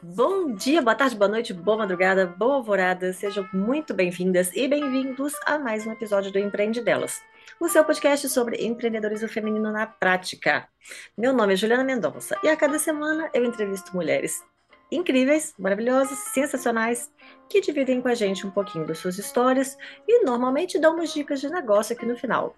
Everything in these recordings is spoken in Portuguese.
Bom dia, boa tarde, boa noite, boa madrugada, boa alvorada. Sejam muito bem-vindas e bem-vindos a mais um episódio do Empreende Delas, o seu podcast sobre empreendedorismo feminino na prática. Meu nome é Juliana Mendonça e a cada semana eu entrevisto mulheres incríveis, maravilhosas, sensacionais, que dividem com a gente um pouquinho das suas histórias e normalmente dão umas dicas de negócio aqui no final.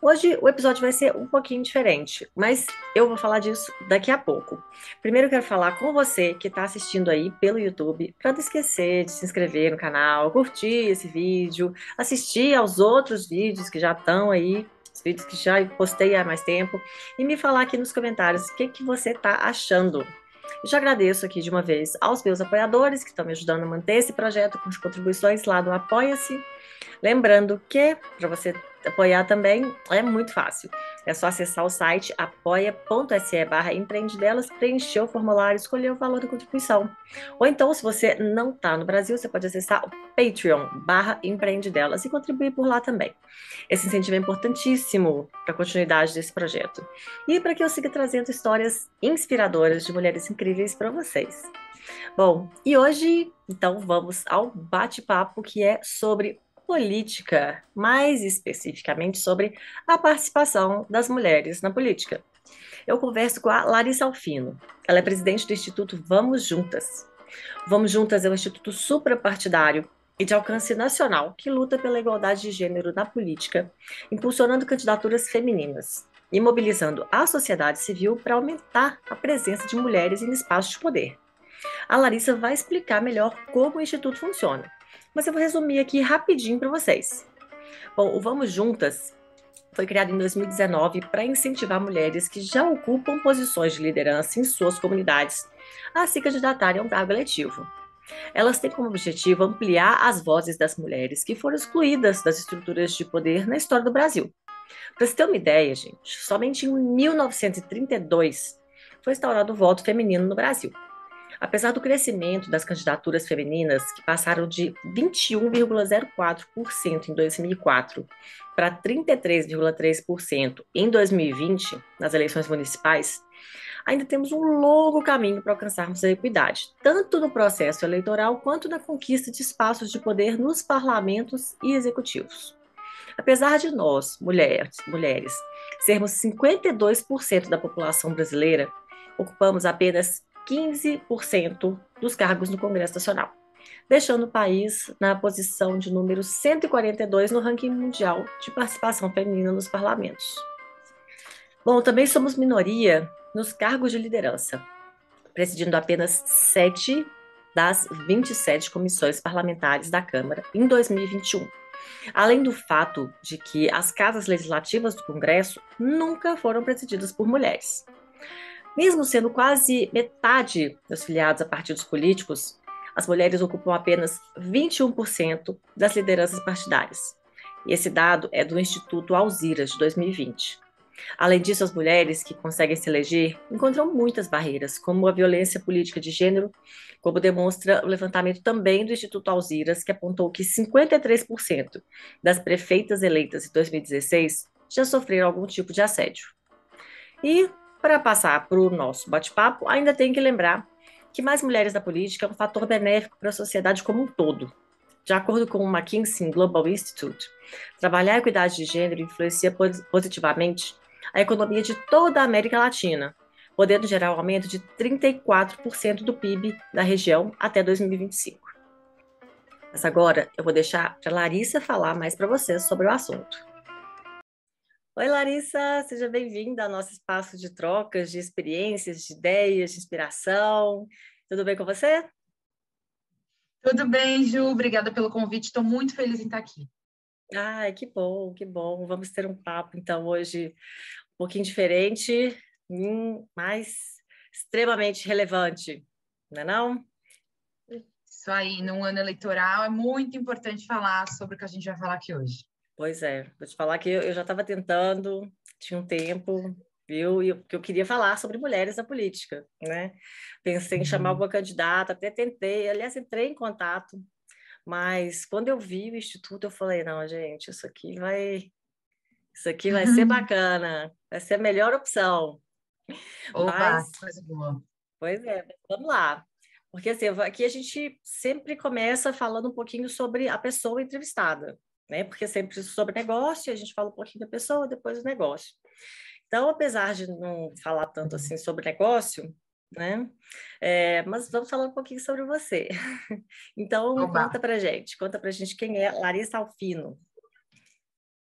Hoje o episódio vai ser um pouquinho diferente, mas eu vou falar disso daqui a pouco. Primeiro eu quero falar com você que está assistindo aí pelo YouTube, para não esquecer de se inscrever no canal, curtir esse vídeo, assistir aos outros vídeos que já estão aí os vídeos que já postei há mais tempo e me falar aqui nos comentários o que, que você está achando e já agradeço aqui de uma vez aos meus apoiadores que estão me ajudando a manter esse projeto com as contribuições lá do Apoia-se. Lembrando que para você apoiar também é muito fácil. É só acessar o site apoia.se barra empreendedelas, preencher o formulário, escolher o valor da contribuição. Ou então, se você não está no Brasil, você pode acessar o Patreon barra empreendedelas e contribuir por lá também. Esse incentivo é importantíssimo para a continuidade desse projeto. E para que eu siga trazendo histórias inspiradoras de mulheres incríveis para vocês. Bom, e hoje, então, vamos ao bate-papo que é sobre política, mais especificamente sobre a participação das mulheres na política. Eu converso com a Larissa Alfino. Ela é presidente do Instituto Vamos Juntas. Vamos Juntas é um instituto suprapartidário e de alcance nacional que luta pela igualdade de gênero na política, impulsionando candidaturas femininas e mobilizando a sociedade civil para aumentar a presença de mulheres em espaços de poder. A Larissa vai explicar melhor como o instituto funciona mas eu vou resumir aqui rapidinho para vocês. Bom, o Vamos Juntas foi criado em 2019 para incentivar mulheres que já ocupam posições de liderança em suas comunidades a se candidatarem a um cargo eletivo. Elas têm como objetivo ampliar as vozes das mulheres que foram excluídas das estruturas de poder na história do Brasil. Para você ter uma ideia, gente, somente em 1932 foi instaurado o voto feminino no Brasil. Apesar do crescimento das candidaturas femininas, que passaram de 21,04% em 2004 para 33,3% em 2020, nas eleições municipais, ainda temos um longo caminho para alcançarmos a equidade, tanto no processo eleitoral quanto na conquista de espaços de poder nos parlamentos e executivos. Apesar de nós, mulheres, mulheres sermos 52% da população brasileira, ocupamos apenas 15% dos cargos no Congresso Nacional, deixando o país na posição de número 142 no ranking mundial de participação feminina nos parlamentos. Bom, também somos minoria nos cargos de liderança, presidindo apenas sete das 27 comissões parlamentares da Câmara em 2021. Além do fato de que as casas legislativas do Congresso nunca foram presididas por mulheres. Mesmo sendo quase metade dos filiados a partidos políticos, as mulheres ocupam apenas 21% das lideranças partidárias. E esse dado é do Instituto Alziras, de 2020. Além disso, as mulheres que conseguem se eleger encontram muitas barreiras, como a violência política de gênero, como demonstra o levantamento também do Instituto Alziras, que apontou que 53% das prefeitas eleitas em 2016 já sofreram algum tipo de assédio. E para passar para o nosso bate-papo, ainda tem que lembrar que mais mulheres na política é um fator benéfico para a sociedade como um todo. De acordo com o McKinsey Global Institute, trabalhar a equidade de gênero influencia positivamente a economia de toda a América Latina, podendo gerar um aumento de 34% do PIB da região até 2025. Mas agora eu vou deixar para Larissa falar mais para vocês sobre o assunto. Oi, Larissa, seja bem-vinda ao nosso espaço de trocas de experiências, de ideias, de inspiração. Tudo bem com você? Tudo bem, Ju. Obrigada pelo convite. Estou muito feliz em estar aqui. Ai, que bom, que bom. Vamos ter um papo, então, hoje um pouquinho diferente, mas extremamente relevante, não é não? Isso aí, num ano eleitoral é muito importante falar sobre o que a gente vai falar aqui hoje. Pois é, vou te falar que eu, eu já estava tentando, tinha um tempo, viu? E eu, que eu queria falar sobre mulheres na política, né? Pensei em chamar uhum. alguma candidata, até tentei, aliás, entrei em contato, mas quando eu vi o instituto, eu falei, não, gente, isso aqui vai, isso aqui vai ser bacana, vai ser a melhor opção. Opa, mas, coisa boa. Pois é, vamos lá. Porque assim, aqui a gente sempre começa falando um pouquinho sobre a pessoa entrevistada, né? Porque sempre sobre negócio, a gente fala um pouquinho da pessoa, depois do negócio. Então, apesar de não falar tanto assim sobre negócio, né? É, mas vamos falar um pouquinho sobre você. Então, Oba. conta pra gente, conta pra gente quem é Larissa Alfino.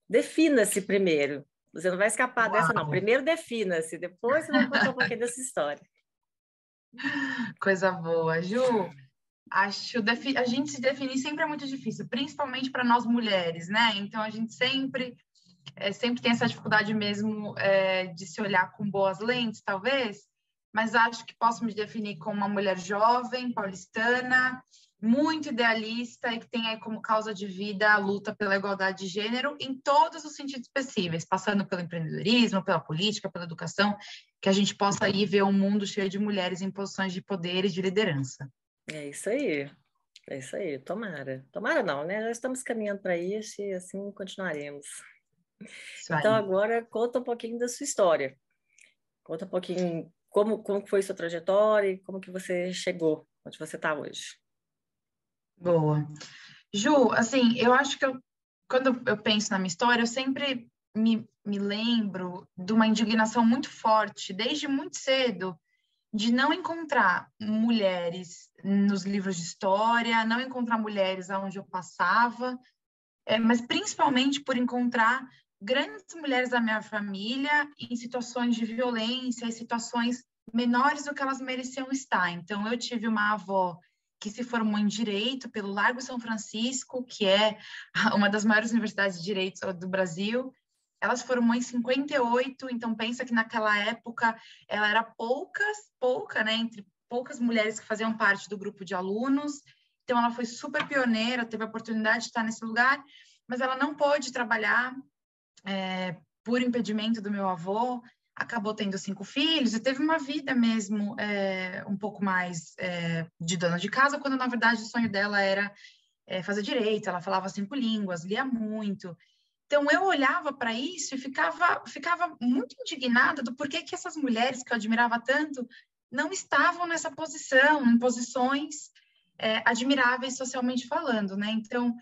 Defina-se primeiro. Você não vai escapar Uau. dessa, não. Primeiro defina-se, depois você vai contar um pouquinho dessa história. Coisa boa. Ju, acho a gente se definir sempre é muito difícil, principalmente para nós mulheres, né? Então a gente sempre é, sempre tem essa dificuldade mesmo é, de se olhar com boas lentes, talvez, mas acho que posso me definir como uma mulher jovem, paulistana, muito idealista e que tem aí como causa de vida a luta pela igualdade de gênero em todos os sentidos possíveis, passando pelo empreendedorismo, pela política, pela educação, que a gente possa aí ver um mundo cheio de mulheres em posições de poder e de liderança. É isso aí. É isso aí, tomara. Tomara não, né? Já estamos caminhando para isso e assim continuaremos. Então agora conta um pouquinho da sua história. Conta um pouquinho como, como foi sua trajetória e como que você chegou onde você está hoje. Boa. Ju, assim, eu acho que eu, quando eu penso na minha história, eu sempre me, me lembro de uma indignação muito forte, desde muito cedo, de não encontrar mulheres nos livros de história, não encontrar mulheres aonde eu passava, é, mas principalmente por encontrar grandes mulheres da minha família em situações de violência, em situações menores do que elas mereciam estar. Então, eu tive uma avó que se formou em Direito pelo Largo São Francisco, que é uma das maiores universidades de Direito do Brasil. Ela se formou em 58, então pensa que naquela época ela era poucas, pouca, né, entre poucas mulheres que faziam parte do grupo de alunos. Então ela foi super pioneira, teve a oportunidade de estar nesse lugar, mas ela não pôde trabalhar é, por impedimento do meu avô acabou tendo cinco filhos e teve uma vida mesmo é, um pouco mais é, de dona de casa, quando na verdade o sonho dela era é, fazer direito, ela falava cinco línguas, lia muito. Então eu olhava para isso e ficava, ficava muito indignada do porquê que essas mulheres que eu admirava tanto não estavam nessa posição, em posições é, admiráveis socialmente falando, né? Então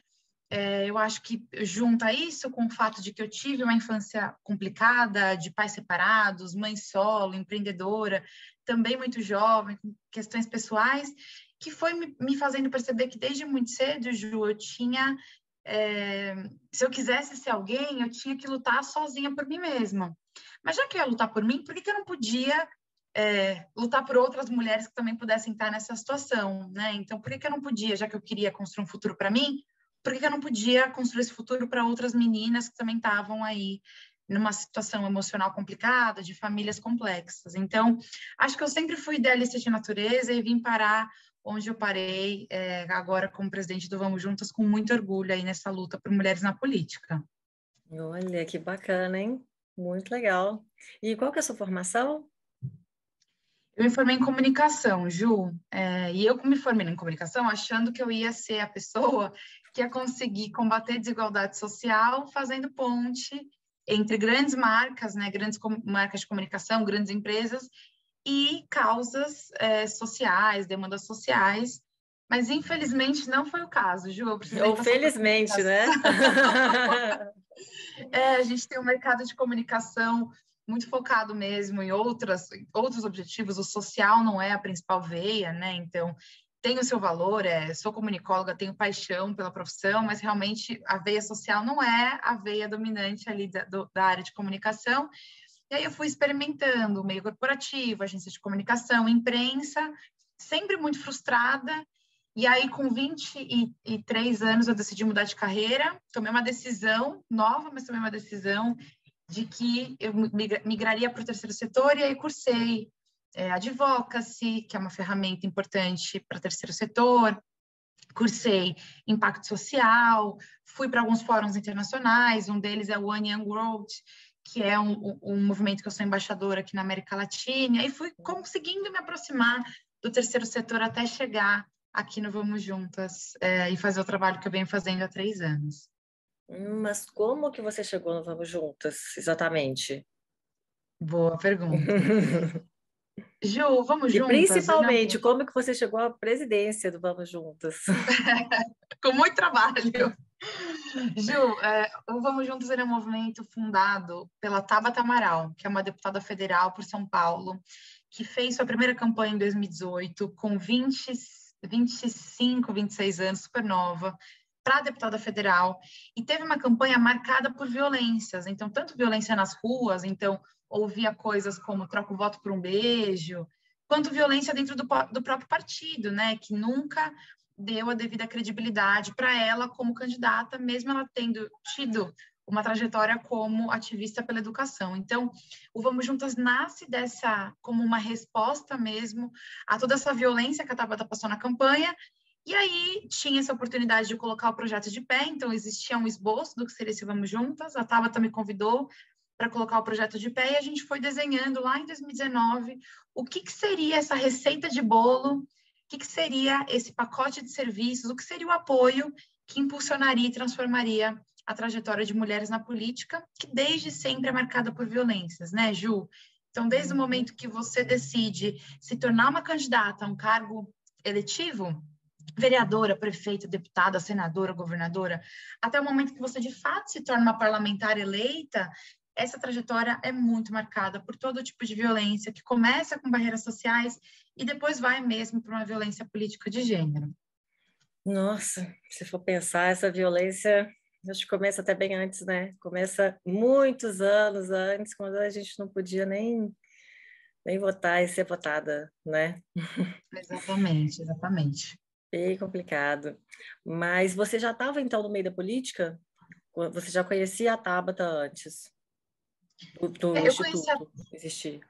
é, eu acho que junta isso com o fato de que eu tive uma infância complicada, de pais separados, mãe solo, empreendedora, também muito jovem, com questões pessoais, que foi me, me fazendo perceber que desde muito cedo, Ju, eu tinha. É, se eu quisesse ser alguém, eu tinha que lutar sozinha por mim mesma. Mas já que eu ia lutar por mim, por que, que eu não podia é, lutar por outras mulheres que também pudessem estar nessa situação, né? Então, por que, que eu não podia, já que eu queria construir um futuro para mim, por que eu não podia construir esse futuro para outras meninas que também estavam aí numa situação emocional complicada, de famílias complexas. Então, acho que eu sempre fui idealista de natureza e vim parar onde eu parei é, agora como presidente do Vamos Juntas com muito orgulho aí nessa luta por mulheres na política. Olha, que bacana, hein? Muito legal. E qual que é a sua formação? Eu me formei em comunicação, Ju, é, e eu me formei em comunicação achando que eu ia ser a pessoa que ia conseguir combater desigualdade social fazendo ponte entre grandes marcas, né, grandes marcas de comunicação, grandes empresas e causas é, sociais, demandas sociais, mas infelizmente não foi o caso, Ju. Ou felizmente, né? é, a gente tem um mercado de comunicação muito focado mesmo em outras, outros objetivos, o social não é a principal veia, né? Então, tem o seu valor, é, sou comunicóloga, tenho paixão pela profissão, mas realmente a veia social não é a veia dominante ali da, do, da área de comunicação. E aí eu fui experimentando meio corporativo, agência de comunicação, imprensa, sempre muito frustrada. E aí, com 23 anos, eu decidi mudar de carreira, tomei uma decisão nova, mas tomei uma decisão de que eu migraria para o terceiro setor. E aí cursei é, advocacy, que é uma ferramenta importante para o terceiro setor, cursei impacto social, fui para alguns fóruns internacionais, um deles é o One Young World, que é um, um, movimento que eu sou embaixadora aqui na América Latina, e fui conseguindo me aproximar do terceiro setor até chegar aqui no Vamos Juntas é, e fazer o trabalho que eu venho fazendo há três anos. Mas como que você chegou no Vamos Juntas, exatamente? Boa pergunta. Ju, vamos e juntas? principalmente, como que você chegou à presidência do Vamos Juntas? Com muito trabalho. Ju, é, o Vamos Juntos era um movimento fundado pela Tabata Amaral, que é uma deputada federal por São Paulo, que fez sua primeira campanha em 2018 com 20, 25, 26 anos, super nova, para deputada federal, e teve uma campanha marcada por violências, então, tanto violência nas ruas, então, ouvia coisas como troca o voto por um beijo, quanto violência dentro do, do próprio partido, né, que nunca deu a devida credibilidade para ela como candidata, mesmo ela tendo tido uma trajetória como ativista pela educação. Então, o Vamos Juntas nasce dessa como uma resposta mesmo a toda essa violência que a Tabata passou na campanha. E aí tinha essa oportunidade de colocar o projeto de pé, então existia um esboço do que seria esse Vamos Juntas. A Tabata me convidou para colocar o projeto de pé e a gente foi desenhando lá em 2019 o que, que seria essa receita de bolo, o que, seria esse pacote de serviços, o que seria o apoio que impulsionaria e transformaria a trajetória de mulheres na política, que desde sempre é marcada por violências, né, Ju? Então, desde o uhum. momento que você decide se tornar uma candidata a um cargo eletivo, vereadora, prefeita, deputada, senadora, governadora, até o momento que você de fato se torna uma parlamentar eleita, essa trajetória é muito marcada por todo tipo de violência, que começa com barreiras sociais e depois vai mesmo para uma violência política de gênero. Nossa, se for pensar, essa violência acho que começa até bem antes, né? Começa muitos anos antes, quando a gente não podia nem, nem votar e ser votada, né? Exatamente, exatamente. Bem complicado. Mas você já estava, então, no meio da política? Você já conhecia a Tabata antes? Do, do é, eu Instituto existir?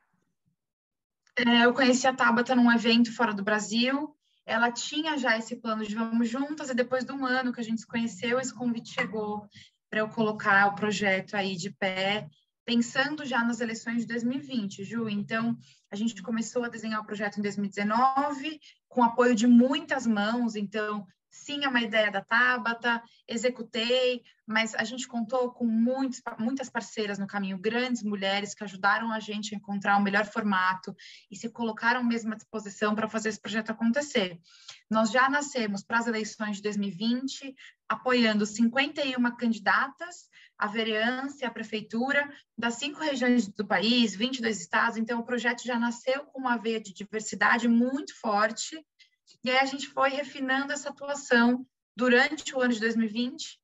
É, eu conheci a Tabata num evento fora do Brasil, ela tinha já esse plano de vamos juntas, e depois de um ano que a gente se conheceu, esse convite chegou para eu colocar o projeto aí de pé, pensando já nas eleições de 2020, Ju. Então, a gente começou a desenhar o projeto em 2019, com apoio de muitas mãos, então sim, é uma ideia da Tabata, executei, mas a gente contou com muitos, muitas parceiras no caminho, grandes mulheres que ajudaram a gente a encontrar o melhor formato e se colocaram mesmo à disposição para fazer esse projeto acontecer. Nós já nascemos para as eleições de 2020, apoiando 51 candidatas à vereança e à prefeitura das cinco regiões do país, 22 estados, então o projeto já nasceu com uma veia de diversidade muito forte, e aí a gente foi refinando essa atuação durante o ano de 2020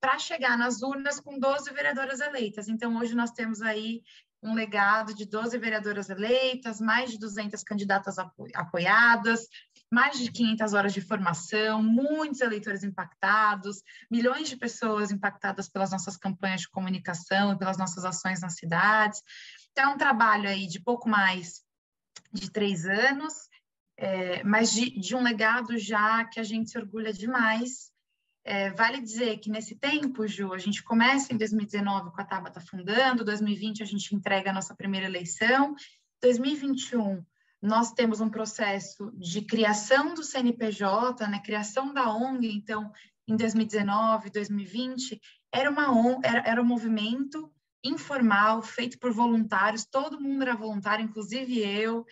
para chegar nas urnas com 12 vereadoras eleitas. Então, hoje nós temos aí um legado de 12 vereadoras eleitas, mais de 200 candidatas apo apoiadas, mais de 500 horas de formação, muitos eleitores impactados, milhões de pessoas impactadas pelas nossas campanhas de comunicação e pelas nossas ações nas cidades. Então, é um trabalho aí de pouco mais de três anos, é, mas de, de, um legado já que a gente se orgulha demais. É, vale dizer que nesse tempo, Ju, a gente começa em 2019 com a Tabata fundando, 2020 a gente entrega a nossa primeira eleição, 2021 nós temos um processo de criação do CNPJ, né, criação da ONG, então em 2019, 2020, era, uma era, era um movimento informal, feito por voluntários, todo mundo era voluntário, inclusive eu,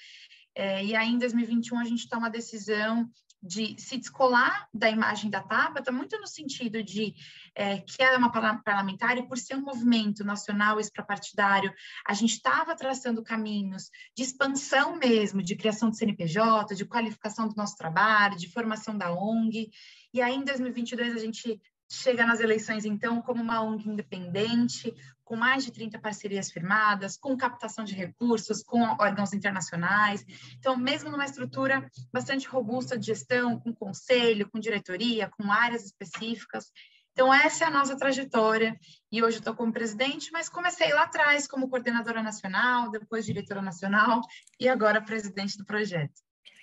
é, e aí, em 2021, a gente toma a decisão de se descolar da imagem da Tabata, muito no sentido de é, que ela é uma parlamentar e por ser um movimento nacional extrapartidário, a gente estava traçando caminhos de expansão mesmo, de criação de CNPJ, de qualificação do nosso trabalho, de formação da ONG. E aí, em 2022, a gente chega nas eleições, então, como uma ONG independente, com mais de 30 parcerias firmadas, com captação de recursos, com órgãos internacionais. Então, mesmo numa estrutura bastante robusta de gestão, com conselho, com diretoria, com áreas específicas. Então, essa é a nossa trajetória. E hoje estou como presidente, mas comecei lá atrás como coordenadora nacional, depois diretora nacional e agora presidente do projeto.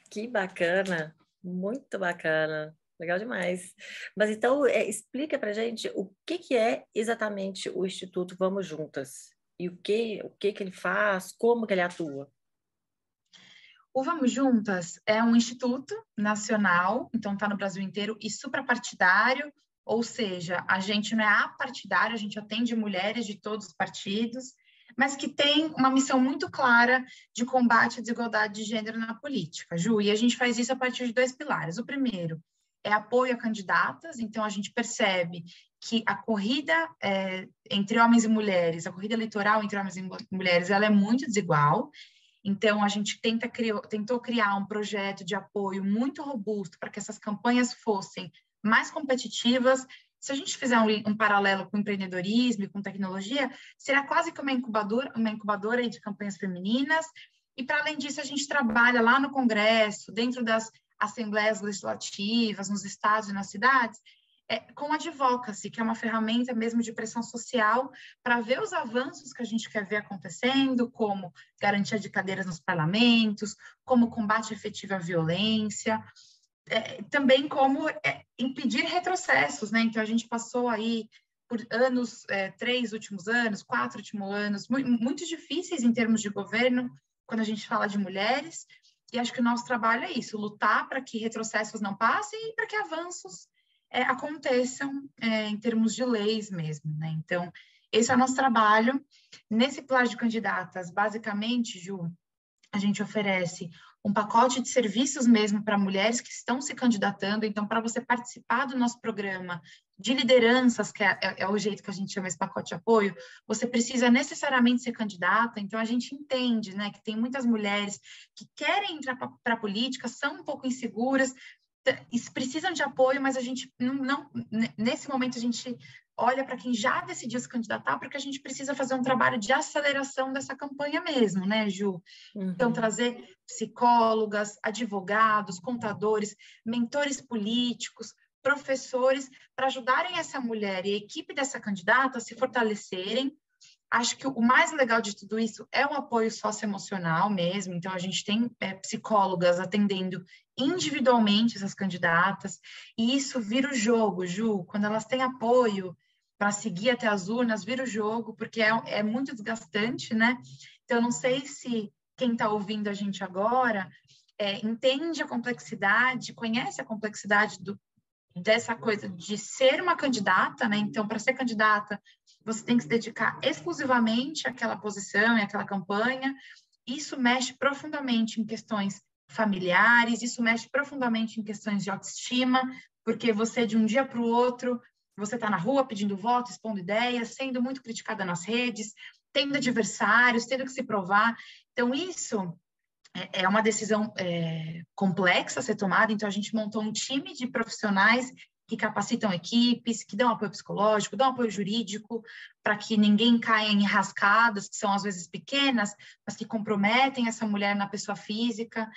Que bacana, muito bacana. Legal demais. Mas então, é, explica para gente o que, que é exatamente o Instituto Vamos Juntas e o que, o que, que ele faz, como que ele atua. O Vamos Juntas é um instituto nacional, então está no Brasil inteiro, e suprapartidário, ou seja, a gente não é apartidário, a gente atende mulheres de todos os partidos, mas que tem uma missão muito clara de combate à desigualdade de gênero na política, Ju, e a gente faz isso a partir de dois pilares. O primeiro é apoio a candidatas, então a gente percebe que a corrida é, entre homens e mulheres, a corrida eleitoral entre homens e mulheres, ela é muito desigual, então, a gente tenta criou, tentou criar um projeto de apoio muito robusto para que essas campanhas fossem mais competitivas, se a gente fizer um, um, paralelo com empreendedorismo e com tecnologia, será quase que uma incubadora, uma incubadora de campanhas femininas. E, para além disso, a gente trabalha lá no Congresso, dentro das assembleias legislativas, nos estados e nas cidades, é, com advocacy, que é uma ferramenta mesmo de pressão social para ver os avanços que a gente quer ver acontecendo, como garantia de cadeiras nos parlamentos, como combate efetivo à violência, é, também como é, impedir retrocessos, né? Então a gente passou aí por anos, é, três últimos anos, quatro últimos anos, muito difíceis em termos de governo, quando a gente fala de mulheres, e acho que o nosso trabalho é isso, lutar para que retrocessos não passem e para que avanços é, aconteçam é, em termos de leis mesmo, né? Então, esse é o nosso trabalho. Nesse plano de candidatas, basicamente, Ju, a gente oferece um pacote de serviços mesmo para mulheres que estão se candidatando. Então, para você participar do nosso programa de lideranças, que é, é, é, o jeito que a gente chama esse pacote de apoio, você precisa necessariamente ser candidata. Então, a gente entende né, que tem muitas mulheres que querem entrar para a política, são um pouco inseguras, precisam de apoio, mas a gente não, não nesse momento a gente olha para quem já decidiu se candidatar, porque a gente precisa fazer um trabalho de aceleração dessa campanha mesmo, né, Ju? Então, uhum. Então, trazer psicólogas, advogados, contadores, mentores políticos, professores, para ajudarem essa mulher e a equipe dessa candidata a se fortalecerem. Acho que o mais legal de tudo isso é o apoio socioemocional mesmo. Então, a gente tem é, psicólogas atendendo individualmente essas candidatas, e isso vira o jogo, Ju. Quando elas têm apoio, para seguir até as urnas, vira o jogo, porque é, é muito desgastante, né? Então, não sei se quem está ouvindo a gente agora é, entende a complexidade, conhece a complexidade do, dessa coisa de ser uma candidata, né? Então, para ser candidata, você tem que se dedicar exclusivamente àquela posição e àquela campanha. Isso mexe profundamente em questões familiares, isso mexe profundamente em questões de autoestima, porque você de um dia para o outro você está na rua pedindo voto, expondo ideias, sendo muito criticada nas redes, tendo adversários, tendo que se provar. Então, isso é, é uma decisão é, complexa a ser tomada. Então, a gente montou um time de profissionais que capacitam equipes, que dão apoio psicológico, dão apoio jurídico, para que ninguém caia em rascadas, que são às vezes pequenas, mas que comprometem essa mulher na pessoa física.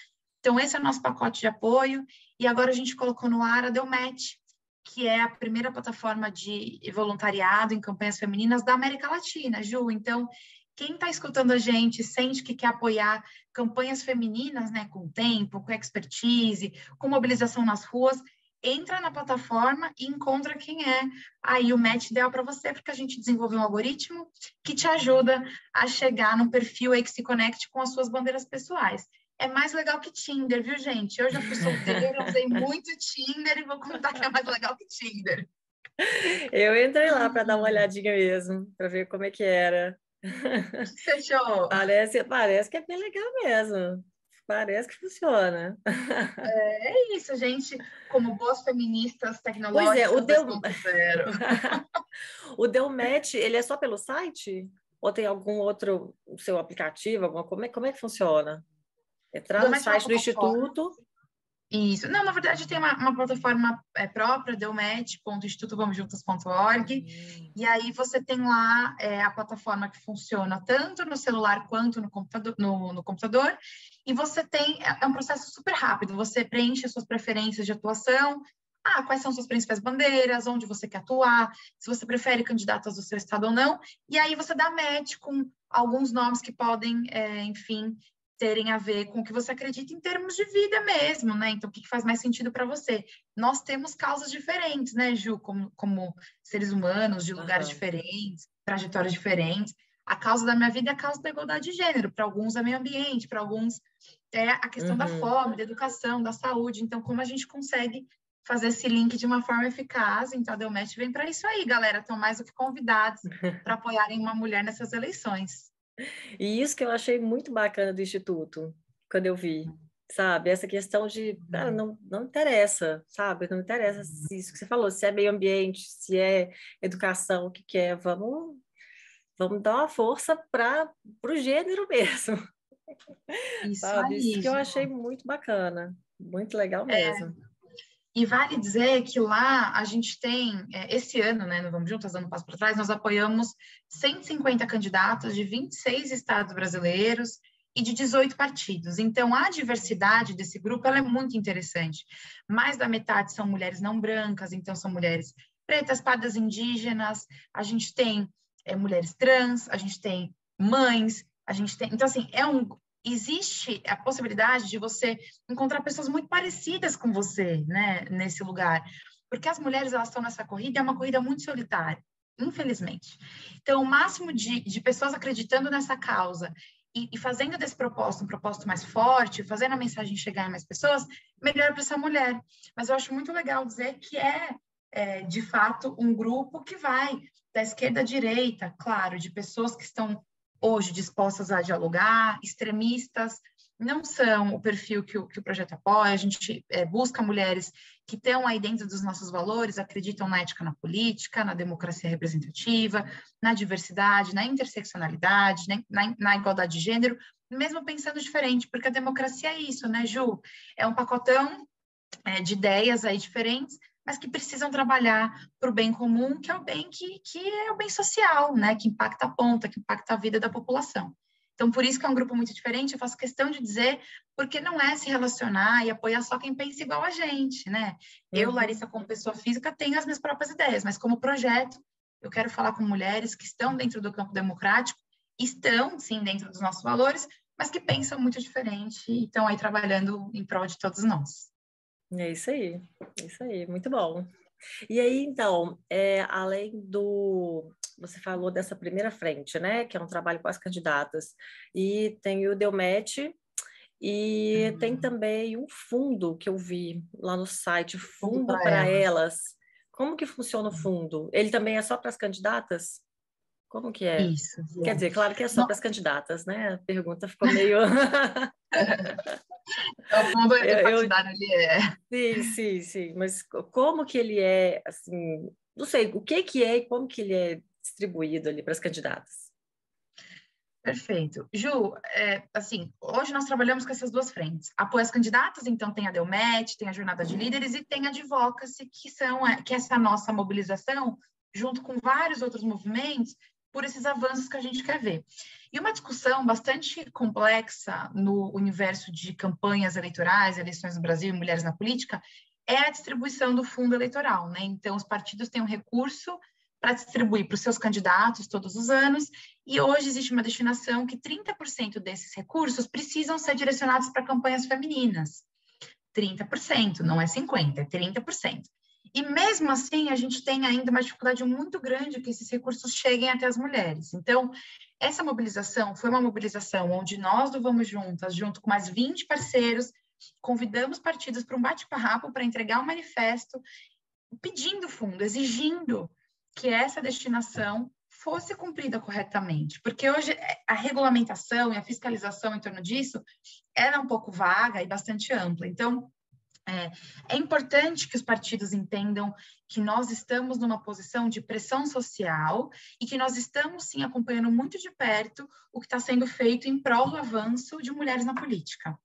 Então, esse é o nosso pacote de apoio. E agora a gente colocou no ar a Delmet, que é a primeira plataforma de voluntariado em campanhas femininas da América Latina, Ju. Então, quem está escutando a gente sente que quer apoiar campanhas femininas, né, com tempo, com expertise, com mobilização nas ruas, entra na plataforma e encontra quem é aí o match ideal para você, porque a gente desenvolveu um algoritmo que te ajuda a chegar num perfil aí que se conecte com as suas bandeiras pessoais é mais legal que Tinder, viu, gente? Eu já fui solteira, usei muito Tinder e vou contar que é mais legal que Tinder. Eu entrei lá para dar uma olhadinha mesmo, para ver como é que era. Fechou. Parece, parece que é bem legal mesmo. Parece que funciona. É, é isso, gente. Como boas feministas tecnológicas. Pois é, o Deu... o Deu Match, ele é só pelo site? Ou tem algum outro seu aplicativo? Alguma... Como, é, como é que funciona? Entrar no site do Instituto. Isso. Não, na verdade, tem uma, uma plataforma é, própria, deumet.institutovamosjuntas.org, uhum. e aí você tem lá é, a plataforma que funciona tanto no celular quanto no computador, no, no computador. E você tem, é, é um processo super rápido, você preenche as suas preferências de atuação, ah, quais são suas principais bandeiras, onde você quer atuar, se você prefere candidatos do seu estado ou não, e aí você dá match com alguns nomes que podem, é, enfim, terem a ver com o que você acredita em termos de vida mesmo, né? Então, o que faz mais sentido para você? Nós temos causas diferentes, né, Ju, como, como seres humanos, de lugares uhum. diferentes, trajetórias diferentes. A causa da minha vida é a causa da igualdade de gênero, para alguns é meio ambiente, para alguns é a questão uhum. da fome, da educação, da saúde. Então, como a gente consegue fazer esse link de uma forma eficaz? Então, a Delmet vem para isso aí, galera. Estão mais do que convidados para apoiarem uma mulher nessas eleições. E isso que eu achei muito bacana do Instituto, quando eu vi, sabe? Essa questão de, ah, não, não interessa, sabe? Não interessa isso que você falou, se é meio ambiente, se é educação, o que, que é, vamos, vamos dar uma força para o gênero mesmo. Isso sabe? Isso que eu achei muito bacana, muito legal é, mesmo. É. E vale dizer que lá a gente tem, é, esse ano, né, no Vamos Juntas, ano passo para trás, nós apoiamos 150 candidatos de 26 estados brasileiros e de 18 partidos. Então, a diversidade desse grupo é muito interessante. Mais da metade são mulheres não brancas, então são mulheres pretas, pardas indígenas, a gente tem é, mulheres trans, a gente tem mães, a gente tem. Então, assim, é um, existe a possibilidade de você encontrar pessoas muito parecidas com você, né, nesse lugar. Porque as mulheres, elas estão nessa corrida, é uma corrida muito solitária, infelizmente. Então, o máximo de, de pessoas acreditando nessa causa e, e, fazendo desse propósito um propósito mais forte, fazendo a mensagem chegar em mais pessoas, melhor para essa mulher. Mas eu acho muito legal dizer que é, é, de fato, um grupo que vai da esquerda à direita, claro, de pessoas que estão hoje dispostas a dialogar, extremistas, não são o perfil que o, que o projeto apoia, a gente é, busca mulheres que estão aí dentro dos nossos valores, acreditam na ética na política, na democracia representativa, na diversidade, na interseccionalidade, né, na, na igualdade de gênero, mesmo pensando diferente, porque a democracia é isso, né, Ju? É um pacotão é, de ideias aí diferentes, mas que precisam trabalhar para o bem comum, que é o bem que, que é o bem social, né? Que impacta a ponta, que impacta a vida da população. Então, por isso que é um grupo muito diferente, eu faço questão de dizer, porque não é se relacionar e apoiar só quem pensa igual a gente, né? Uhum. Eu, Larissa, como pessoa física, tenho as minhas próprias ideias, mas como projeto, eu quero falar com mulheres que estão dentro do campo democrático, estão, sim, dentro dos nossos valores, mas que pensam muito diferente e estão aí trabalhando em prol de todos nós. É isso aí, é isso aí, muito bom. E aí, então, é, além do. Você falou dessa primeira frente, né? Que é um trabalho com as candidatas, e tem o Delmet, e uhum. tem também um fundo que eu vi lá no site, Fundo para elas. elas. Como que funciona o fundo? Ele também é só para as candidatas? Como que é? Isso. Quer é. dizer, claro que é só para as candidatas, né? A pergunta ficou meio. o fundo é partidário, ele é. Sim, sim, sim. Mas como que ele é, assim, não sei, o que que é e como que ele é distribuído ali para as candidatas? Perfeito. Ju, é, assim, hoje nós trabalhamos com essas duas frentes. Apoio as candidatas, então tem a Delmet, tem a Jornada de Líderes e tem a Advocacy, que são é, que é essa nossa mobilização, junto com vários outros movimentos, por esses avanços que a gente quer ver. E uma discussão bastante complexa no universo de campanhas eleitorais, eleições no Brasil e mulheres na política, é a distribuição do fundo eleitoral, né? Então, os partidos têm um recurso para distribuir para os seus candidatos todos os anos, e hoje existe uma destinação que 30% desses recursos precisam ser direcionados para campanhas femininas. 30%, não é 50%, é 30%. E mesmo assim, a gente tem ainda uma dificuldade muito grande que esses recursos cheguem até as mulheres. Então, essa mobilização foi uma mobilização onde nós do Vamos Juntas, junto com mais 20 parceiros, convidamos partidos para um bate-papo para entregar um manifesto pedindo fundo, exigindo que essa destinação fosse cumprida corretamente, porque hoje a regulamentação e a fiscalização em torno disso era um pouco vaga e bastante ampla. Então, é, é, importante que os partidos entendam que nós estamos numa posição de pressão social e que nós estamos, sim, acompanhando muito de perto o que está sendo feito em prol do avanço de mulheres na política.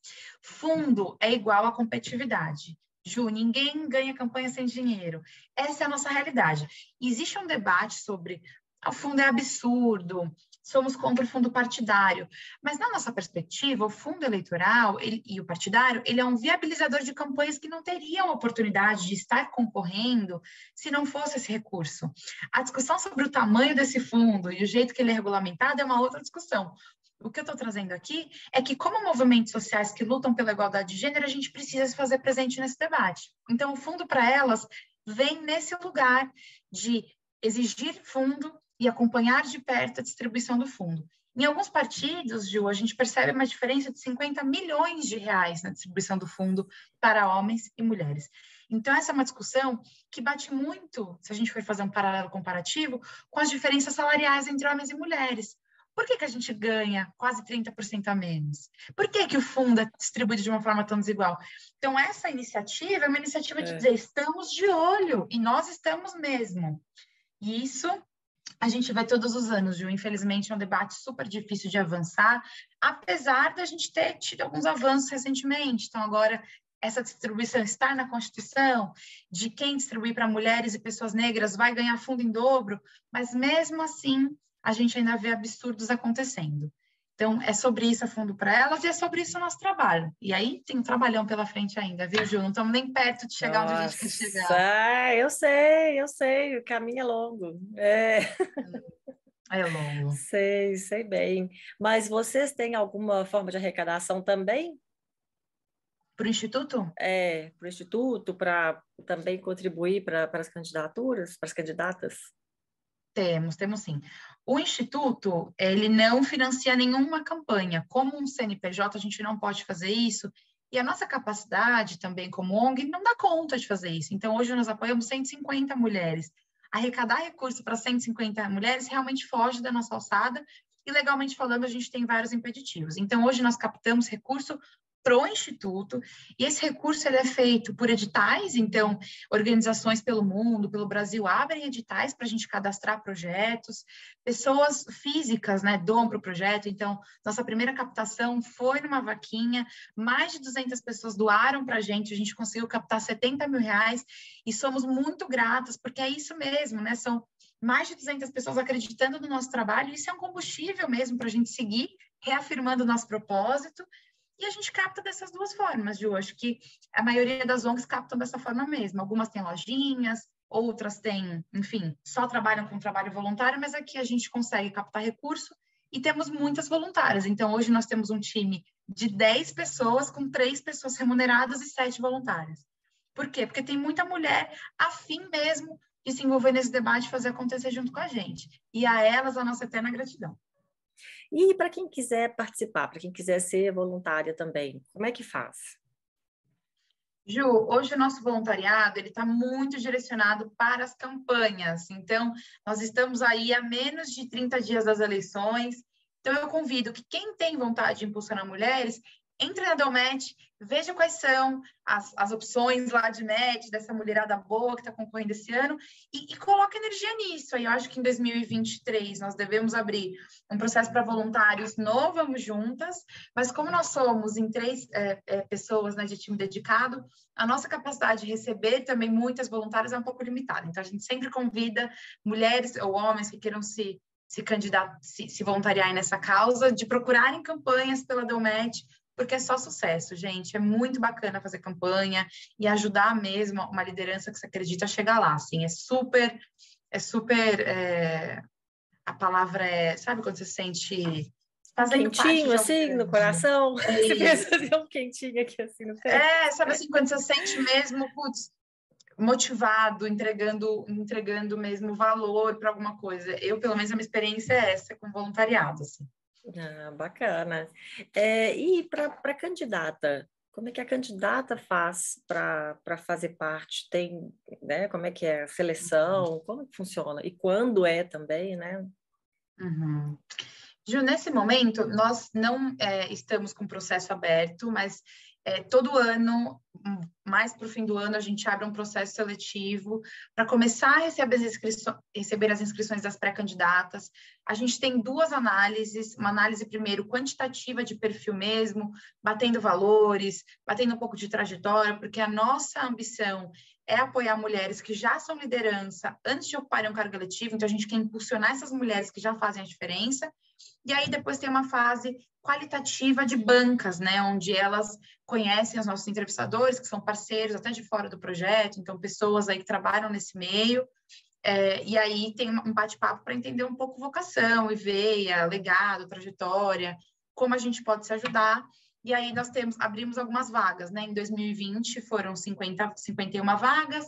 Fundo é igual a competitividade. Ju, ninguém ganha campanha sem dinheiro. Essa é a nossa realidade. Existe um debate sobre o fundo é absurdo, somos contra o fundo partidário. Mas, na nossa perspectiva, o fundo eleitoral ele, e o partidário, ele é um viabilizador de campanhas que não teriam oportunidade de estar concorrendo se não fosse esse recurso. A discussão sobre o tamanho desse fundo e o jeito que ele é regulamentado é uma outra discussão. O que eu estou trazendo aqui é que, como movimentos sociais que lutam pela igualdade de gênero, a gente precisa se fazer presente nesse debate. Então, o fundo para elas vem nesse lugar de exigir fundo e acompanhar de perto a distribuição do fundo. Em alguns partidos, Ju, a gente percebe uma diferença de 50 milhões de reais na distribuição do fundo para homens e mulheres. Então, essa é uma discussão que bate muito, se a gente for fazer um paralelo comparativo, com as diferenças salariais entre homens e mulheres. Por que, que a gente ganha quase 30% a menos? Por que, que o fundo é distribuído de uma forma tão desigual? Então, essa iniciativa é uma iniciativa de é. dizer, estamos de olho, e nós estamos mesmo. E isso a gente vê todos os anos, viu? Infelizmente, é um debate super difícil de avançar, apesar da gente ter tido alguns avanços recentemente. Então, agora, essa distribuição estar na Constituição, de quem distribuir para mulheres e pessoas negras vai ganhar fundo em dobro, mas mesmo assim, a gente ainda vê absurdos acontecendo. Então, é sobre isso a fundo para elas e é sobre isso o nosso trabalho. E aí tem um trabalhão pela frente ainda, viu, Ju? Não estamos nem perto de chegar Nossa, onde a gente quer chegar. Eu sei, eu sei, o caminho é longo. É. É longo. Sei, sei bem. Mas vocês têm alguma forma de arrecadação também? Para o Instituto? É, para o Instituto, para também contribuir para as candidaturas, para as candidatas? Temos, temos sim. O Instituto, ele não financia nenhuma campanha. Como um CNPJ, a gente não pode fazer isso. E a nossa capacidade também como ONG não dá conta de fazer isso. Então, hoje nós apoiamos 150 mulheres. Arrecadar recurso para 150 mulheres realmente foge da nossa alçada. E, legalmente falando, a gente tem vários impeditivos. Então, hoje nós captamos recurso para o Instituto, e esse recurso ele é feito por editais, então, organizações pelo mundo, pelo Brasil, abrem editais para a gente cadastrar projetos, pessoas físicas, né, doam para o projeto, então, nossa primeira captação foi numa vaquinha, mais de 200 pessoas doaram para a gente, a gente conseguiu captar 70 mil reais, e somos muito gratas, porque é isso mesmo, né, são mais de 200 pessoas acreditando no nosso trabalho, isso é um combustível mesmo para a gente seguir reafirmando o nosso propósito e a gente capta dessas duas formas, Ju. Acho que a maioria das ONGs captam dessa forma mesmo. Algumas têm lojinhas, outras têm, enfim, só trabalham com trabalho voluntário, mas aqui a gente consegue captar recurso e temos muitas voluntárias. Então, hoje nós temos um time de 10 pessoas, com três pessoas remuneradas e sete voluntárias. Por quê? Porque tem muita mulher afim mesmo de se envolver nesse debate e fazer acontecer junto com a gente. E a elas, a nossa eterna gratidão. E para quem quiser participar, para quem quiser ser voluntária também, como é que faz? Ju, hoje o nosso voluntariado ele está muito direcionado para as campanhas. Então, nós estamos aí a menos de 30 dias das eleições. Então, eu convido que quem tem vontade de impulsionar mulheres entre na Delmet, veja quais são as, as opções lá de MET, dessa mulherada boa que está concorrendo esse ano, e, e coloque energia nisso. Aí eu acho que em 2023 nós devemos abrir um processo para voluntários no Vamos Juntas, mas como nós somos em três é, é, pessoas né, de time dedicado, a nossa capacidade de receber também muitas voluntárias é um pouco limitada. Então a gente sempre convida mulheres ou homens que queiram se se candidatar, se, se voluntariar nessa causa, de procurarem campanhas pela Delmet, porque é só sucesso, gente. É muito bacana fazer campanha e ajudar mesmo uma liderança que você acredita a chegar lá, assim. É super, é super, é... a palavra é, sabe quando você sente fazendo quentinho assim no coração, é você pensa assim, um quentinho aqui assim no pé. É, sabe assim, quando você sente mesmo, putz, motivado, entregando, entregando mesmo valor para alguma coisa. Eu, pelo menos, a minha experiência é essa com voluntariado, assim. Ah, bacana. É, e para candidata, como é que a candidata faz para fazer parte? Tem, né? Como é que é a seleção? Como que funciona? E quando é também, né? Uhum. Ju, nesse momento, nós não é, estamos com o processo aberto, mas é, todo ano, mais para o fim do ano, a gente abre um processo seletivo para começar a receber as, receber as inscrições das pré-candidatas. A gente tem duas análises, uma análise primeiro quantitativa de perfil mesmo, batendo valores, batendo um pouco de trajetória, porque a nossa ambição é apoiar mulheres que já são liderança antes de ocuparem um cargo eletivo, então a gente quer impulsionar essas mulheres que já fazem a diferença. E aí depois tem uma fase qualitativa de bancas, né, onde elas conhecem os nossos entrevistadores, que são parceiros até de fora do projeto, então pessoas aí que trabalham nesse meio, é, e aí tem um bate-papo para entender um pouco vocação e veia, legado, trajetória, como a gente pode se ajudar. E aí nós temos, abrimos algumas vagas, né? Em 2020 foram 50, 51 vagas,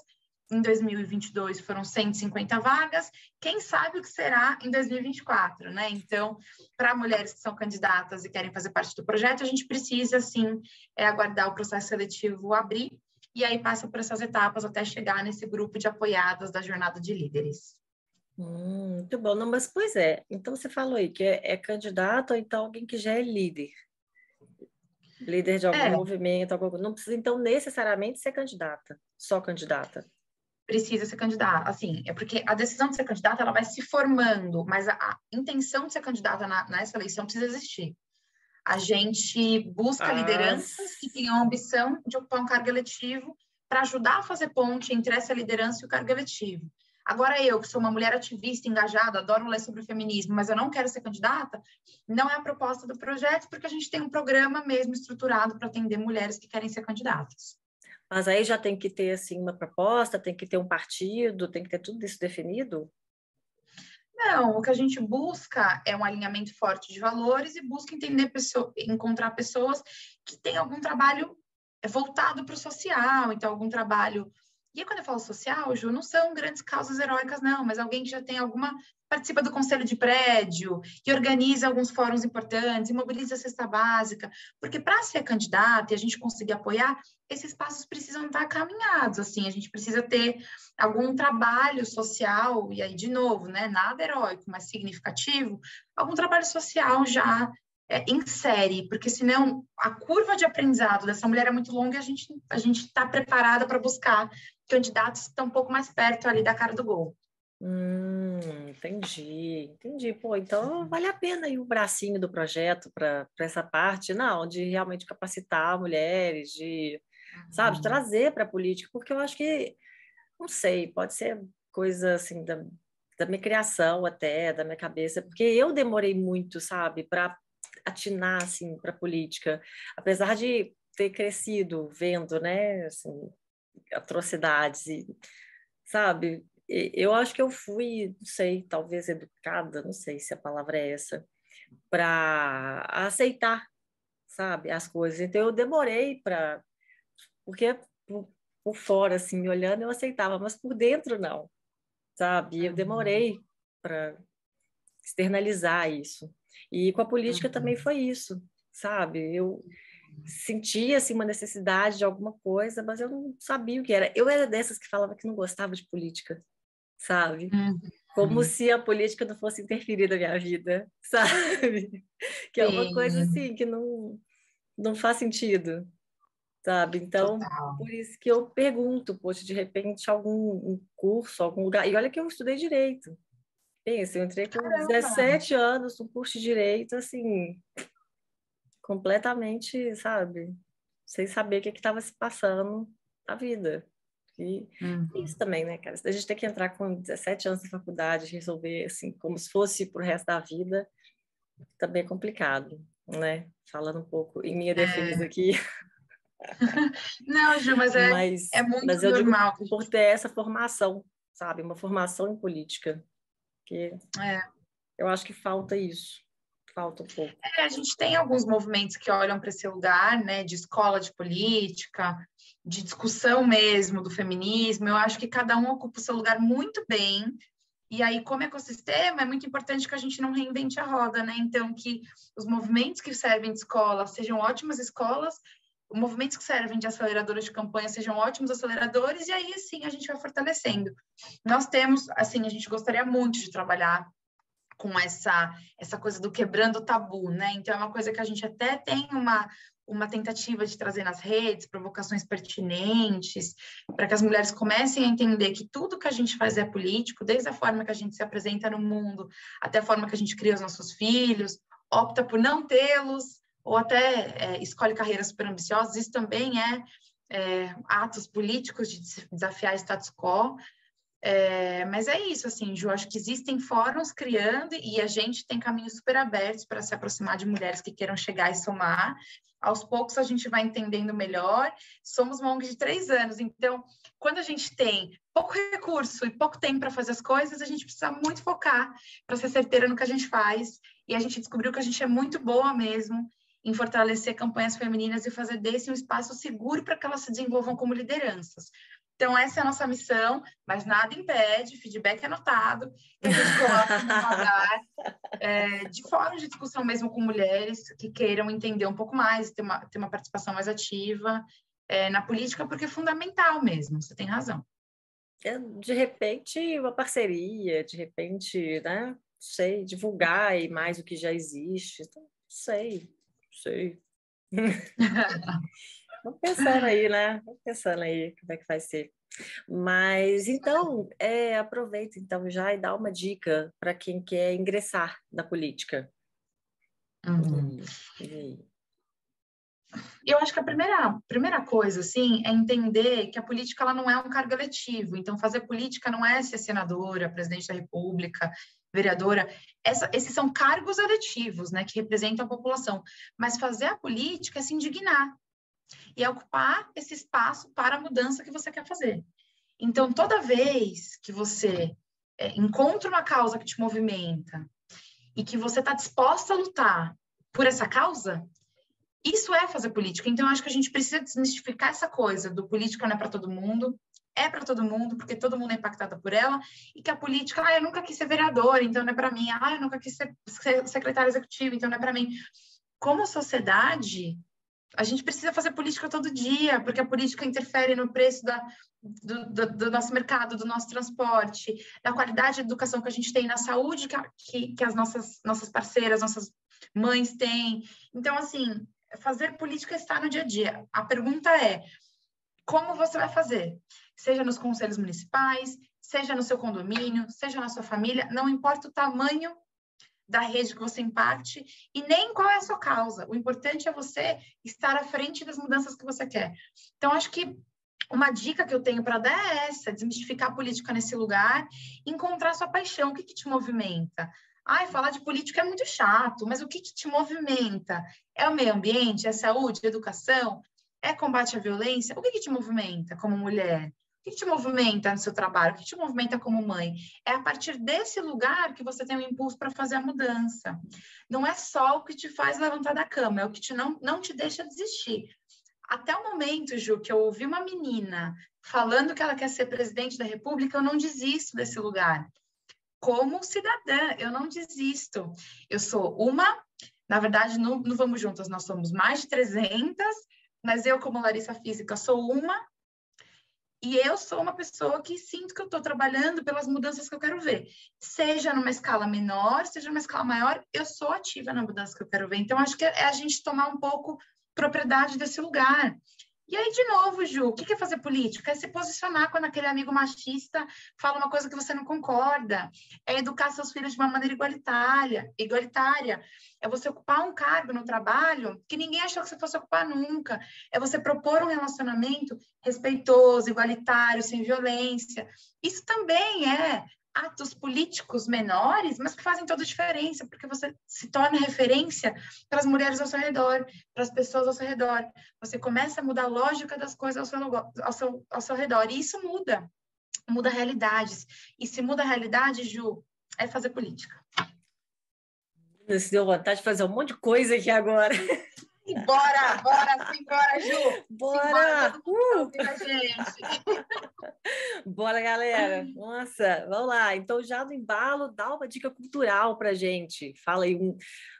em 2022 foram 150 vagas, quem sabe o que será em 2024, né? Então, para mulheres que são candidatas e querem fazer parte do projeto, a gente precisa, sim, é, aguardar o processo seletivo abrir, e aí passa por essas etapas até chegar nesse grupo de apoiadas da jornada de líderes. Hum, muito bom. Não, mas, pois é, então você falou aí que é, é candidato ou então alguém que já é líder. Líder de algum é. movimento, algum... não precisa então necessariamente ser candidata, só candidata. Precisa ser candidata, assim, é porque a decisão de ser candidata ela vai se formando, mas a, a intenção de ser candidata na, nessa eleição precisa existir. A gente busca ah. lideranças que tenham a ambição de ocupar um cargo eletivo para ajudar a fazer ponte entre essa liderança e o cargo eletivo. Agora, eu, que sou uma mulher ativista, engajada, adoro ler sobre o feminismo, mas eu não quero ser candidata, não é a proposta do projeto, porque a gente tem um programa mesmo estruturado para atender mulheres que querem ser candidatas. Mas aí já tem que ter, assim, uma proposta, tem que ter um partido, tem que ter tudo isso definido? Não, o que a gente busca é um alinhamento forte de valores e busca entender pessoa, encontrar pessoas que têm algum trabalho voltado para o social, então algum trabalho e aí, quando eu falo social, Ju, não são grandes causas heróicas, não, mas alguém que já tem alguma. participa do conselho de prédio, que organiza alguns fóruns importantes, mobiliza a cesta básica. Porque para ser candidata e a gente conseguir apoiar, esses passos precisam estar caminhados, assim, a gente precisa ter algum trabalho social, e aí, de novo, né, nada heróico, mas significativo, algum trabalho social já é, em série, porque senão a curva de aprendizado dessa mulher é muito longa e a gente a gente está preparada para buscar candidatos que estão um pouco mais perto ali da cara do gol. Hum, entendi, entendi. Pô, então vale a pena aí o bracinho do projeto para essa parte, não, de realmente capacitar mulheres, de, uhum. sabe, trazer para a política, porque eu acho que, não sei, pode ser coisa assim da, da minha criação até, da minha cabeça, porque eu demorei muito, sabe, para atinar assim para a política, apesar de ter crescido vendo, né, assim, atrocidades e sabe, eu acho que eu fui, não sei, talvez educada, não sei se a palavra é essa, para aceitar, sabe, as coisas. Então eu demorei para porque por, por, fora assim, me olhando eu aceitava, mas por dentro não. Sabe? Eu demorei para externalizar isso. E com a política uhum. também foi isso, sabe? Eu sentia assim, uma necessidade de alguma coisa, mas eu não sabia o que era. Eu era dessas que falava que não gostava de política, sabe? Uhum. Como se a política não fosse interferir na minha vida, sabe? Que é uma coisa assim que não, não faz sentido, sabe? Então, Total. por isso que eu pergunto, poxa, de repente algum um curso, algum lugar. E olha que eu estudei direito, Pensa, eu entrei com Caramba. 17 anos no curso de Direito, assim, completamente, sabe, sem saber o que estava se passando na vida. E uhum. isso também, né, cara? A gente tem que entrar com 17 anos na faculdade, resolver, assim, como se fosse pro resto da vida, também é complicado, né? Falando um pouco em minha defesa é. aqui. Não, Ju, mas é, mas, é muito mas normal. Digo, por ter essa formação, sabe? Uma formação em política. Porque é. eu acho que falta isso. Falta um pouco. É, a gente tem alguns movimentos que olham para esse lugar, né, de escola de política, de discussão mesmo do feminismo. Eu acho que cada um ocupa o seu lugar muito bem. E aí, como ecossistema, é muito importante que a gente não reinvente a roda, né? Então, que os movimentos que servem de escola sejam ótimas escolas movimentos que servem de aceleradores de campanha sejam ótimos aceleradores, e aí, sim, a gente vai fortalecendo. Nós temos, assim, a gente gostaria muito de trabalhar com essa, essa coisa do quebrando o tabu, né? Então, é uma coisa que a gente até tem uma, uma tentativa de trazer nas redes, provocações pertinentes, para que as mulheres comecem a entender que tudo que a gente faz é político, desde a forma que a gente se apresenta no mundo, até a forma que a gente cria os nossos filhos, opta por não tê-los, ou até é, escolhe carreiras super ambiciosas, isso também é, é atos políticos de desafiar status quo. É, mas é isso, assim, Ju, acho que existem fóruns criando e a gente tem caminhos super abertos para se aproximar de mulheres que queiram chegar e somar. Aos poucos a gente vai entendendo melhor. Somos uma ONG de três anos, então, quando a gente tem pouco recurso e pouco tempo para fazer as coisas, a gente precisa muito focar para ser certeira no que a gente faz. E a gente descobriu que a gente é muito boa mesmo em fortalecer campanhas femininas e fazer desse um espaço seguro para que elas se desenvolvam como lideranças. Então, essa é a nossa missão, mas nada impede, feedback anotado, que a gente coloca no radar é, de fóruns de discussão mesmo com mulheres que queiram entender um pouco mais, ter uma, ter uma participação mais ativa é, na política, porque é fundamental mesmo, você tem razão. é, de repente, uma parceria, de repente, né? Sei, divulgar mais o que já existe. Então, sei, sei. Vamos pensando aí, né? Vamos pensando aí como é que vai ser. Mas então, é, aproveita então já e dá uma dica para quem quer ingressar na política. Uhum. E, eu acho que a primeira, primeira coisa, assim, é entender que a política ela não é um cargo eletivo. Então, fazer política não é ser senadora, presidente da república, vereadora. Essa, esses são cargos eletivos, né, que representam a população. Mas fazer a política é se indignar e é ocupar esse espaço para a mudança que você quer fazer. Então, toda vez que você é, encontra uma causa que te movimenta e que você está disposta a lutar por essa causa, isso é fazer política. Então, acho que a gente precisa desmistificar essa coisa do política não é para todo mundo, é para todo mundo, porque todo mundo é impactado por ela, e que a política, ah, eu nunca quis ser vereador, então não é para mim, ah, eu nunca quis ser secretário executivo, então não é para mim. Como sociedade, a gente precisa fazer política todo dia, porque a política interfere no preço da, do, do, do, nosso mercado, do nosso transporte, da qualidade de educação que a gente tem, na saúde que, que, que as nossas, nossas parceiras, nossas mães têm. Então, assim, fazer política está no dia a dia. A pergunta é: como você vai fazer? Seja nos conselhos municipais, seja no seu condomínio, seja na sua família, não importa o tamanho da rede que você impacte e nem qual é a sua causa. O importante é você estar à frente das mudanças que você quer. Então, acho que uma dica que eu tenho para dar é essa: desmistificar a política nesse lugar, encontrar sua paixão, o que, que te movimenta. Ai, falar de política é muito chato, mas o que, que te movimenta? É o meio ambiente, é saúde, é educação, é combate à violência? O que, que te movimenta como mulher? O que, te movimenta no seu trabalho? O que te movimenta como mãe? É a partir desse lugar que você tem um impulso para fazer a mudança. Não é só o que te faz levantar da cama, é o que te não, não te deixa desistir. Até o momento, Ju, que eu ouvi uma menina falando que ela quer ser presidente da República, eu não desisto desse lugar como cidadã, eu não desisto. Eu sou uma, na verdade, não vamos juntas, nós somos mais de 300, mas eu, como Larissa Física, sou uma, e eu sou uma pessoa que sinto que eu estou trabalhando pelas mudanças que eu quero ver. Seja numa escala menor, seja numa escala maior, eu sou ativa na mudança que eu quero ver. Então, acho que é a gente tomar um pouco propriedade desse lugar. E aí, de novo, Ju, o que é fazer política? É se posicionar quando aquele amigo machista fala uma coisa que você não concorda. É educar seus filhos de uma maneira igualitária. igualitária. É você ocupar um cargo no trabalho que ninguém achou que você fosse ocupar nunca. É você propor um relacionamento respeitoso, igualitário, sem violência. Isso também é atos políticos menores, mas que fazem toda a diferença, porque você se torna referência para as mulheres ao seu redor, para as pessoas ao seu redor. Você começa a mudar a lógica das coisas ao seu, ao seu, ao seu redor, e isso muda, muda realidades. E se muda a realidade, Ju, é fazer política. Você deu vontade de fazer um monte de coisa aqui agora. Bora, bora, simbora, Ju. Bora. Simbora, uh. gente. Bora, galera. Nossa, vamos lá. Então, já no embalo, dá uma dica cultural para gente. Fala aí um,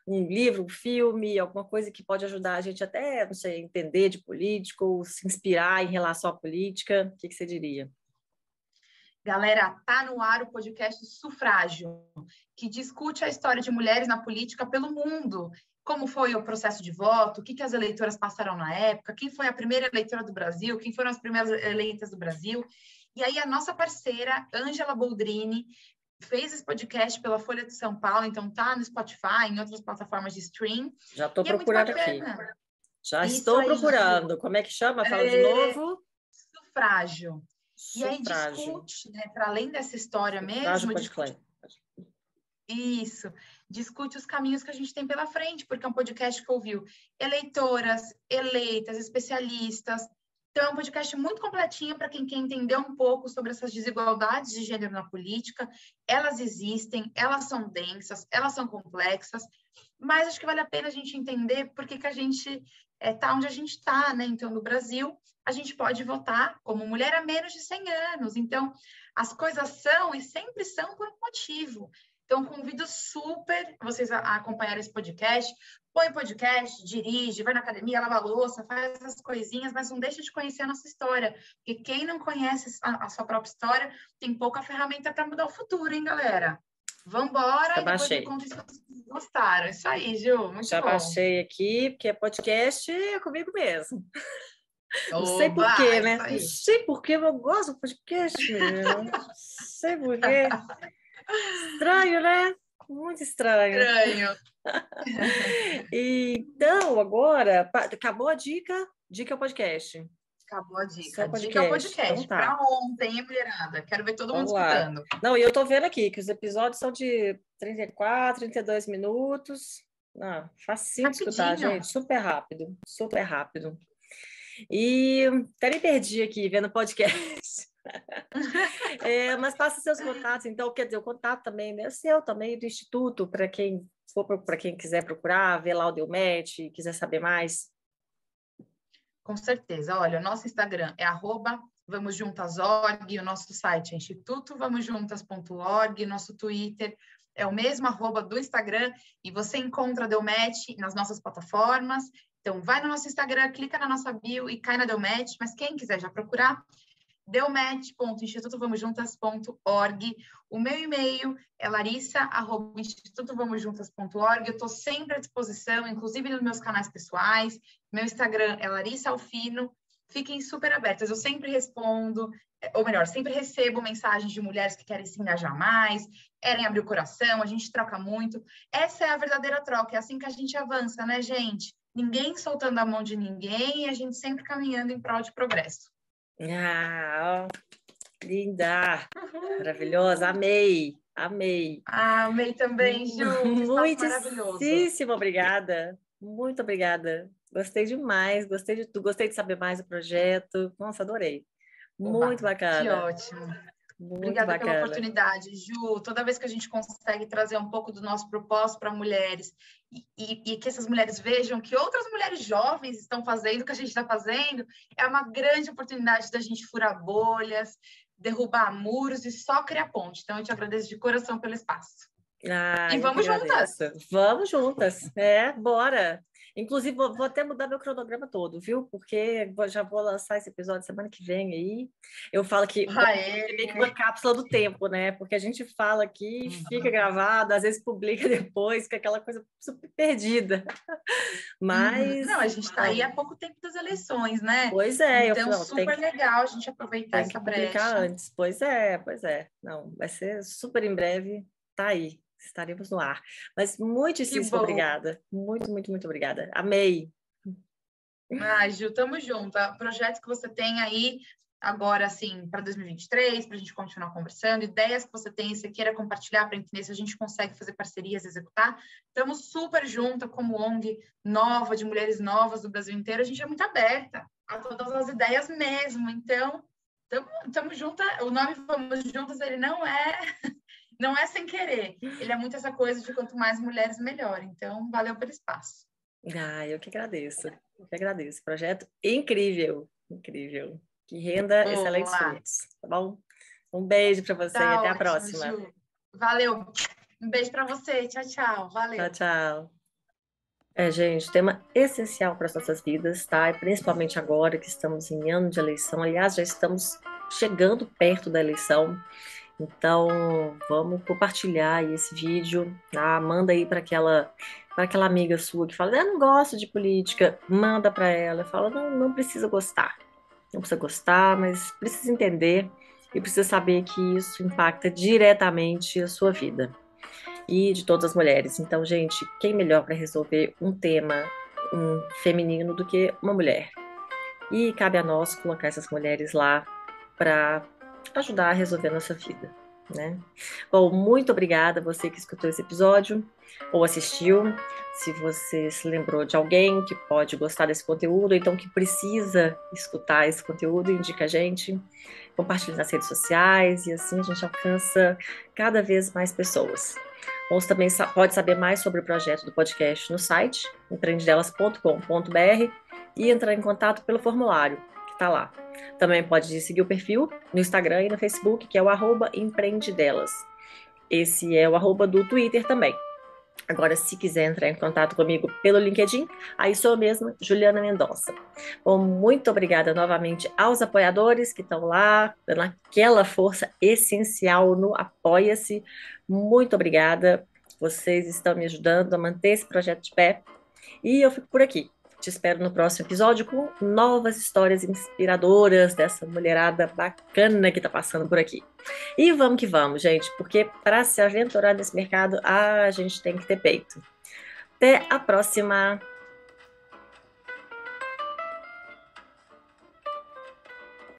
um livro, um filme, alguma coisa que pode ajudar a gente até, não sei, entender de política ou se inspirar em relação à política. O que, que você diria? Galera, tá no ar o podcast Sufrágio, que discute a história de mulheres na política pelo mundo como foi o processo de voto, o que, que as eleitoras passaram na época, quem foi a primeira eleitora do Brasil, quem foram as primeiras eleitas do Brasil. E aí a nossa parceira, Ângela Boldrini, fez esse podcast pela Folha de São Paulo, então tá no Spotify, em outras plataformas de stream. Já estou é procurando é aqui. Já Isso estou aí, procurando. Como é que chama? Fala é... de novo. Sufrágio. Sufrágio. E aí discute, né, para além dessa história Sufrágio mesmo, discute... Isso. Discute os caminhos que a gente tem pela frente, porque é um podcast que ouviu eleitoras, eleitas, especialistas. Então, é um podcast muito completinho para quem quer entender um pouco sobre essas desigualdades de gênero na política. Elas existem, elas são densas, elas são complexas, mas acho que vale a pena a gente entender por que, a gente está é, tá onde a gente está, né? Então, no Brasil, a gente pode votar como mulher há menos de 100 anos. Então, as coisas são e sempre são por um motivo. Então, convido super vocês a acompanhar esse podcast. põe podcast, dirige, vai na academia, lava louça, faz as coisinhas, mas não deixa de conhecer a nossa história. Porque quem não conhece a, a sua própria história tem pouca ferramenta para mudar o futuro, hein, galera? Vambora Já e depois me conta se vocês gostaram. Isso aí, Ju, muito Já bom. baixei aqui, porque é podcast é comigo mesmo. Não Oba, sei porquê, né? Não sei porquê, eu gosto do podcast. Não sei porquê. Estranho, né? Muito estranho. Estranho. então, agora, acabou a dica? Dica é o podcast. Acabou a dica. Podcast. Dica é o podcast. Então, tá. Para ontem, mulherada. Quero ver todo Vamos mundo lá. escutando. Não, e eu tô vendo aqui que os episódios são de 34, 32 minutos. Ah, facinho de escutar, gente. Super rápido. Super rápido. E até me perdi aqui vendo podcast. é, mas passa seus contatos, então, quer dizer, o contato também é seu, também do Instituto, para quem for para quem quiser procurar, ver lá o Delmet, quiser saber mais. Com certeza. Olha, o nosso Instagram é arroba Vamos Juntas.org, o nosso site é institutovamosjuntas.org, nosso Twitter é o mesmo arroba do Instagram, e você encontra a Delmet nas nossas plataformas. Então, vai no nosso Instagram, clica na nossa bio e cai na Delmet, mas quem quiser já procurar, deumet.institutovamosjuntas.org. O meu e-mail é larissa.institutovamosjuntas.org. Eu estou sempre à disposição, inclusive nos meus canais pessoais. Meu Instagram é Larissa Alfino. Fiquem super abertas. Eu sempre respondo, ou melhor, sempre recebo mensagens de mulheres que querem se engajar mais, querem abrir o coração, a gente troca muito. Essa é a verdadeira troca, é assim que a gente avança, né, gente? Ninguém soltando a mão de ninguém e a gente sempre caminhando em prol de progresso. Ah, ó, linda, maravilhosa, amei, amei. Ah, amei também, Ju. Muitíssimo obrigada, muito obrigada. Gostei demais, gostei de tudo, gostei de saber mais do projeto. Nossa, adorei. Muito Oba, bacana. Que ótimo. Muito Obrigada bacana. pela oportunidade, Ju. Toda vez que a gente consegue trazer um pouco do nosso propósito para mulheres e, e, e, que essas mulheres vejam que outras mulheres jovens estão fazendo o que a gente está fazendo, é uma grande oportunidade da gente furar bolhas, derrubar muros e só criar ponte. Então, eu te agradeço de coração pelo espaço. Ah, e vamos juntas. Vamos juntas. É, bora. Inclusive, vou, vou, até mudar meu cronograma todo, viu? Porque já vou lançar esse episódio semana que vem aí. Eu falo que é meio que uma cápsula do tempo, né? Porque a gente fala aqui, uhum. fica gravado, às vezes publica depois, que é aquela coisa super perdida. Mas. Não, a gente está aí há pouco tempo das eleições, né? Pois é. Então, eu, super que, legal a gente aproveitar essa brecha. antes. Pois é, pois é. Não, vai ser super em breve. Tá aí estaremos no ar. Mas muitíssimo obrigada. Muito, muito, muito obrigada. Amei. Ah, Ju, tamo junto. Projetos que você tem aí agora, assim, para 2023, para a gente continuar conversando, ideias que você tem, você queira compartilhar para entender se a gente consegue fazer parcerias, executar. Estamos super junta como ONG nova, de mulheres novas do Brasil inteiro, a gente é muito aberta a todas as ideias mesmo. Então, estamos juntas. O nome Vamos Juntas, ele não é não é sem querer. Ele é muito essa coisa de quanto mais mulheres, melhor. Então, valeu pelo espaço. Ah, eu que agradeço. Eu que agradeço. Projeto incrível, incrível. Que renda excelentes frutos, tá bom? Um beijo para você tá e até ótimo, a próxima. Ju. Valeu. Um beijo para você. Tchau, tchau. Valeu. Tchau, tchau. É, gente, tema essencial para as nossas vidas, tá? E principalmente agora que estamos em ano de eleição. Aliás, já estamos chegando perto da eleição. Então, vamos compartilhar esse vídeo, tá? Manda aí para aquela para aquela amiga sua que fala, eu não gosto de política, manda para ela, fala, não, não precisa gostar, não precisa gostar, mas precisa entender e precisa saber que isso impacta diretamente a sua vida e de todas as mulheres. Então, gente, quem melhor para resolver um tema um feminino do que uma mulher? E cabe a nós colocar essas mulheres lá para ajudar a resolver a nossa vida. Né? Bom, muito obrigada a você que escutou esse episódio ou assistiu. Se você se lembrou de alguém que pode gostar desse conteúdo, então que precisa escutar esse conteúdo, indica a gente, compartilhe nas redes sociais e assim a gente alcança cada vez mais pessoas. Você também pode saber mais sobre o projeto do podcast no site empreendedelas.com.br e entrar em contato pelo formulário está lá. Também pode seguir o perfil no Instagram e no Facebook, que é o arroba empreendedelas. Esse é o arroba do Twitter também. Agora, se quiser entrar em contato comigo pelo LinkedIn, aí sou eu mesma, Juliana Mendonça. Bom, muito obrigada novamente aos apoiadores que estão lá, dando aquela força essencial no Apoia-se. Muito obrigada. Vocês estão me ajudando a manter esse projeto de pé. E eu fico por aqui. Te espero no próximo episódio com novas histórias inspiradoras dessa mulherada bacana que está passando por aqui. E vamos que vamos, gente, porque para se aventurar nesse mercado, a gente tem que ter peito. Até a próxima!